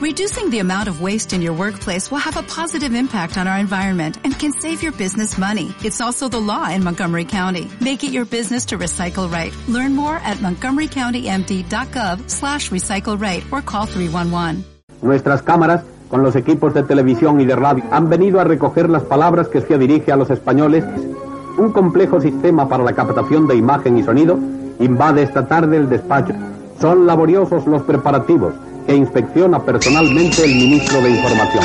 Reducing the amount of waste in your workplace will have a positive impact on our environment and can save your business money. It's also the law in Montgomery County. Make it your business to recycle right. Learn more at montgomerycountymd.gov slash recycle right or call 311. Nuestras cámaras, con los equipos de televisión y de radio, han venido a recoger las palabras que se dirige a los españoles. Un complejo sistema para la captación de imagen y sonido invade esta tarde el despacho. Son laboriosos los preparativos que inspecciona personalmente el ministro de Información.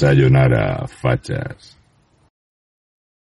Sayonara, fachas.